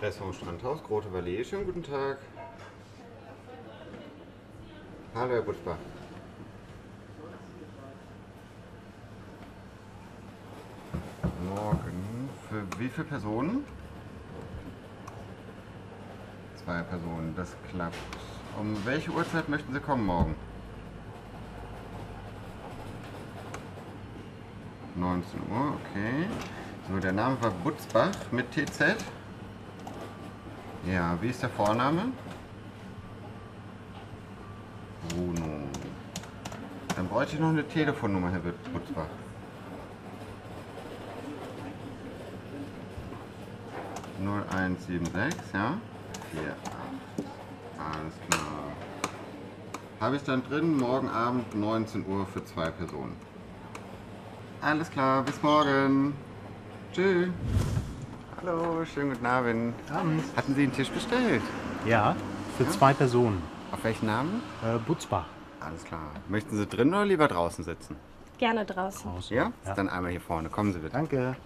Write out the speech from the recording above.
Restaurant Strandhaus, Grote Valley. Schönen guten Tag. Hallo, Herr Butzbach. Morgen. Für wie viele Personen? Zwei Personen, das klappt. Um welche Uhrzeit möchten Sie kommen morgen? 19 Uhr, okay. So, der Name war Butzbach mit TZ. Ja, wie ist der Vorname? Bruno. Dann bräuchte ich noch eine Telefonnummer, Herr Butzbach. Null eins sieben sechs, ja? Vier acht. Alles klar. Habe ich dann drin, morgen Abend 19 Uhr für zwei Personen. Alles klar, bis morgen. Tschüss. Hallo, schönen guten Abend. Abend. Hatten Sie einen Tisch bestellt? Ja, für Ja? zwei Personen. Auf welchen Namen? Äh, Butzbach. Alles klar. Möchten Sie drin oder lieber draußen sitzen? Gerne draußen. Draußen. Ja? ja. Dann einmal hier vorne. Kommen Sie bitte. Danke.